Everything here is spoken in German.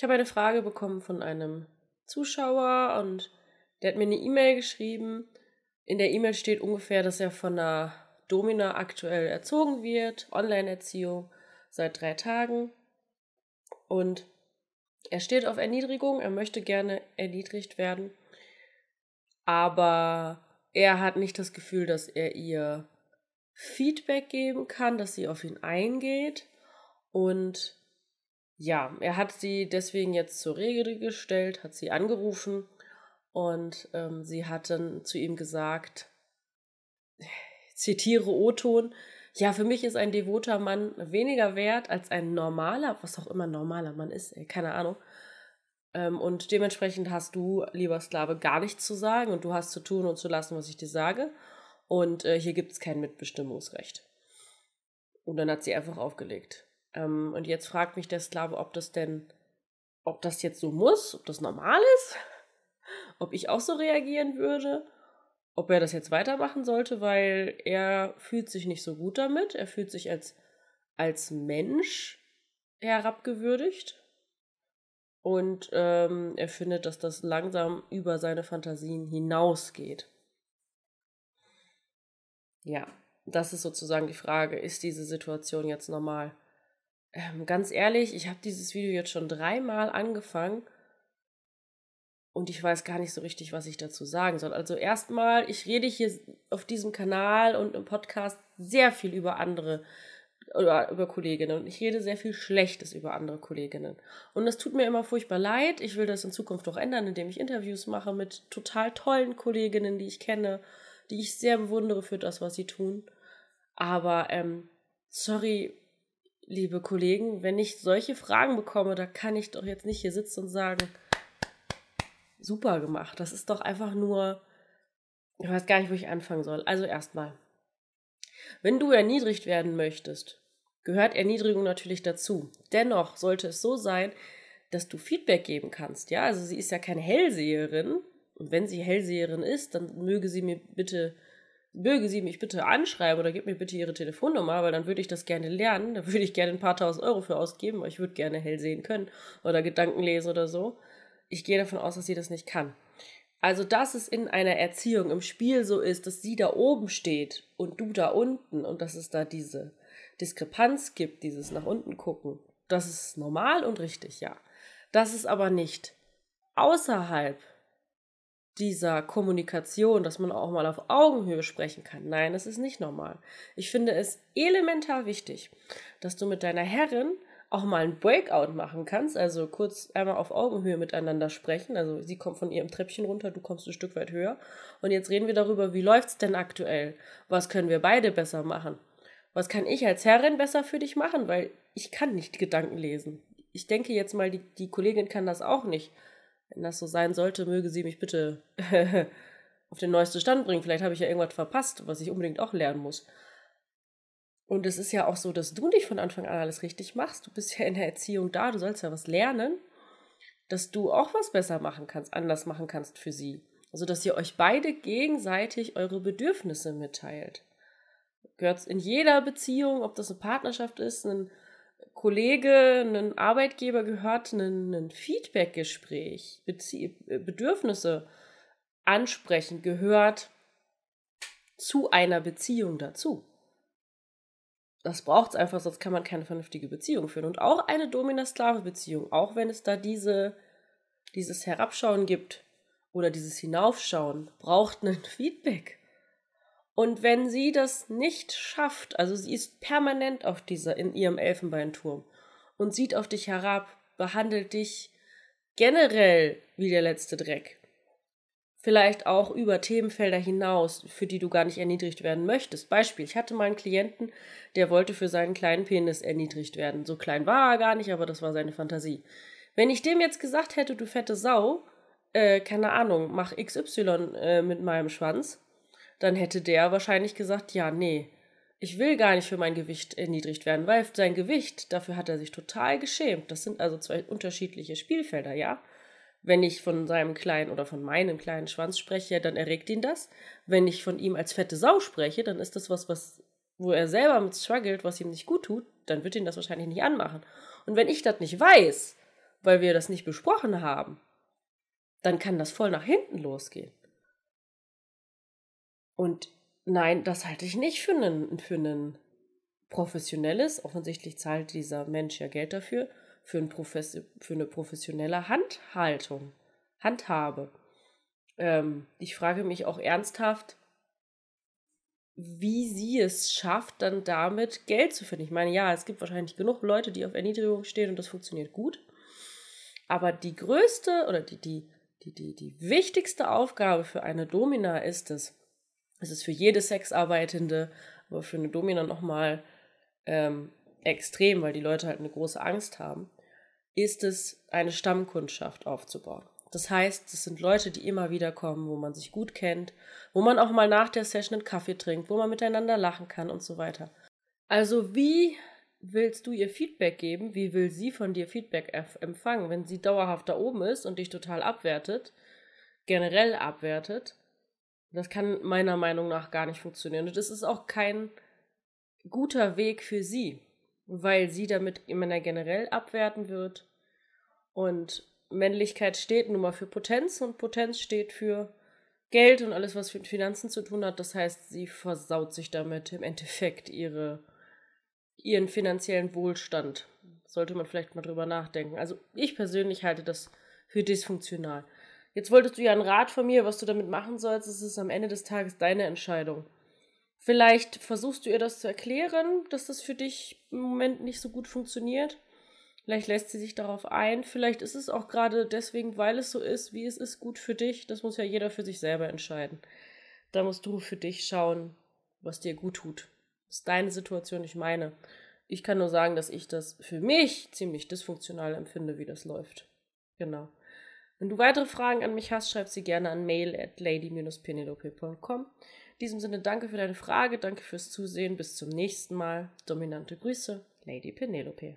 Ich habe eine Frage bekommen von einem Zuschauer und der hat mir eine E-Mail geschrieben. In der E-Mail steht ungefähr, dass er von einer Domina aktuell erzogen wird, Online-Erziehung seit drei Tagen. Und er steht auf Erniedrigung, er möchte gerne erniedrigt werden, aber er hat nicht das Gefühl, dass er ihr Feedback geben kann, dass sie auf ihn eingeht. Und ja, er hat sie deswegen jetzt zur Rede gestellt, hat sie angerufen und ähm, sie hat dann zu ihm gesagt, zitiere O-Ton, ja, für mich ist ein devoter Mann weniger wert als ein normaler, was auch immer normaler Mann ist, ey, keine Ahnung. Ähm, und dementsprechend hast du, lieber Sklave, gar nichts zu sagen und du hast zu tun und zu lassen, was ich dir sage. Und äh, hier gibt es kein Mitbestimmungsrecht. Und dann hat sie einfach aufgelegt. Ähm, und jetzt fragt mich der Sklave, ob das denn, ob das jetzt so muss, ob das normal ist, ob ich auch so reagieren würde ob er das jetzt weitermachen sollte, weil er fühlt sich nicht so gut damit. Er fühlt sich als, als Mensch herabgewürdigt. Und ähm, er findet, dass das langsam über seine Fantasien hinausgeht. Ja, das ist sozusagen die Frage, ist diese Situation jetzt normal? Ähm, ganz ehrlich, ich habe dieses Video jetzt schon dreimal angefangen und ich weiß gar nicht so richtig, was ich dazu sagen soll. Also erstmal, ich rede hier auf diesem Kanal und im Podcast sehr viel über andere oder über Kolleginnen und ich rede sehr viel Schlechtes über andere Kolleginnen. Und das tut mir immer furchtbar leid. Ich will das in Zukunft auch ändern, indem ich Interviews mache mit total tollen Kolleginnen, die ich kenne, die ich sehr bewundere für das, was sie tun. Aber ähm, sorry, liebe Kollegen, wenn ich solche Fragen bekomme, da kann ich doch jetzt nicht hier sitzen und sagen, super gemacht. Das ist doch einfach nur, ich weiß gar nicht, wo ich anfangen soll. Also erstmal, wenn du erniedrigt werden möchtest, gehört Erniedrigung natürlich dazu. Dennoch sollte es so sein, dass du Feedback geben kannst. Ja, also sie ist ja keine Hellseherin. Und wenn sie Hellseherin ist, dann möge sie mir bitte, möge sie mich bitte anschreiben oder gib mir bitte ihre Telefonnummer, weil dann würde ich das gerne lernen. Da würde ich gerne ein paar tausend Euro für ausgeben, weil ich würde gerne hell sehen können oder Gedanken lesen oder so ich gehe davon aus, dass sie das nicht kann. Also, dass es in einer Erziehung im Spiel so ist, dass sie da oben steht und du da unten und dass es da diese Diskrepanz gibt, dieses nach unten gucken, das ist normal und richtig, ja. Das ist aber nicht außerhalb dieser Kommunikation, dass man auch mal auf Augenhöhe sprechen kann. Nein, das ist nicht normal. Ich finde es elementar wichtig, dass du mit deiner Herrin auch mal ein Breakout machen kannst, also kurz einmal auf Augenhöhe miteinander sprechen. Also sie kommt von ihrem Treppchen runter, du kommst ein Stück weit höher. Und jetzt reden wir darüber, wie läuft's denn aktuell? Was können wir beide besser machen? Was kann ich als Herrin besser für dich machen? Weil ich kann nicht Gedanken lesen. Ich denke jetzt mal, die, die Kollegin kann das auch nicht. Wenn das so sein sollte, möge sie mich bitte auf den neuesten Stand bringen. Vielleicht habe ich ja irgendwas verpasst, was ich unbedingt auch lernen muss. Und es ist ja auch so, dass du nicht von Anfang an alles richtig machst. Du bist ja in der Erziehung da, du sollst ja was lernen, dass du auch was besser machen kannst, anders machen kannst für sie. Also, dass ihr euch beide gegenseitig eure Bedürfnisse mitteilt. Gehört in jeder Beziehung, ob das eine Partnerschaft ist, ein Kollege, ein Arbeitgeber gehört ein, ein Feedback-Gespräch, Bedürfnisse ansprechen, gehört zu einer Beziehung dazu das braucht es einfach, sonst kann man keine vernünftige Beziehung führen. Und auch eine Domina-Sklave-Beziehung, auch wenn es da diese, dieses Herabschauen gibt oder dieses Hinaufschauen, braucht ein Feedback. Und wenn sie das nicht schafft, also sie ist permanent auf dieser, in ihrem Elfenbeinturm und sieht auf dich herab, behandelt dich generell wie der letzte Dreck, vielleicht auch über Themenfelder hinaus, für die du gar nicht erniedrigt werden möchtest. Beispiel, ich hatte mal einen Klienten, der wollte für seinen kleinen Penis erniedrigt werden. So klein war er gar nicht, aber das war seine Fantasie. Wenn ich dem jetzt gesagt hätte, du fette Sau, äh, keine Ahnung, mach XY äh, mit meinem Schwanz, dann hätte der wahrscheinlich gesagt, ja, nee, ich will gar nicht für mein Gewicht erniedrigt werden, weil sein Gewicht, dafür hat er sich total geschämt. Das sind also zwei unterschiedliche Spielfelder, ja. Wenn ich von seinem kleinen oder von meinem kleinen Schwanz spreche, dann erregt ihn das. Wenn ich von ihm als fette Sau spreche, dann ist das was, was wo er selber mit struggelt, was ihm nicht gut tut, dann wird ihn das wahrscheinlich nicht anmachen. Und wenn ich das nicht weiß, weil wir das nicht besprochen haben, dann kann das voll nach hinten losgehen. Und nein, das halte ich nicht für ein für professionelles, offensichtlich zahlt dieser Mensch ja Geld dafür, für, ein Profes für eine professionelle Handhaltung, Handhabe. Ähm, ich frage mich auch ernsthaft, wie sie es schafft, dann damit Geld zu finden. Ich meine, ja, es gibt wahrscheinlich genug Leute, die auf Erniedrigung stehen und das funktioniert gut. Aber die größte oder die, die, die, die, die wichtigste Aufgabe für eine Domina ist es, es ist für jede Sexarbeitende, aber für eine Domina nochmal ähm, extrem, weil die Leute halt eine große Angst haben, ist es, eine Stammkundschaft aufzubauen. Das heißt, es sind Leute, die immer wieder kommen, wo man sich gut kennt, wo man auch mal nach der Session einen Kaffee trinkt, wo man miteinander lachen kann und so weiter. Also wie willst du ihr Feedback geben? Wie will sie von dir Feedback empfangen, wenn sie dauerhaft da oben ist und dich total abwertet, generell abwertet? Das kann meiner Meinung nach gar nicht funktionieren. Und das ist auch kein guter Weg für sie, weil sie damit immer generell abwerten wird. Und Männlichkeit steht nun mal für Potenz und Potenz steht für Geld und alles, was mit Finanzen zu tun hat. Das heißt, sie versaut sich damit im Endeffekt ihre, ihren finanziellen Wohlstand. Sollte man vielleicht mal drüber nachdenken. Also ich persönlich halte das für dysfunktional. Jetzt wolltest du ja einen Rat von mir, was du damit machen sollst. Es ist am Ende des Tages deine Entscheidung. Vielleicht versuchst du ihr das zu erklären, dass das für dich im Moment nicht so gut funktioniert. Vielleicht lässt sie sich darauf ein. Vielleicht ist es auch gerade deswegen, weil es so ist, wie es ist, gut für dich. Das muss ja jeder für sich selber entscheiden. Da musst du für dich schauen, was dir gut tut. Das ist deine Situation, nicht meine. Ich kann nur sagen, dass ich das für mich ziemlich dysfunktional empfinde, wie das läuft. Genau. Wenn du weitere Fragen an mich hast, schreib sie gerne an mail at lady-penelope.com. In diesem Sinne danke für deine Frage, danke fürs Zusehen, bis zum nächsten Mal. Dominante Grüße, Lady Penelope.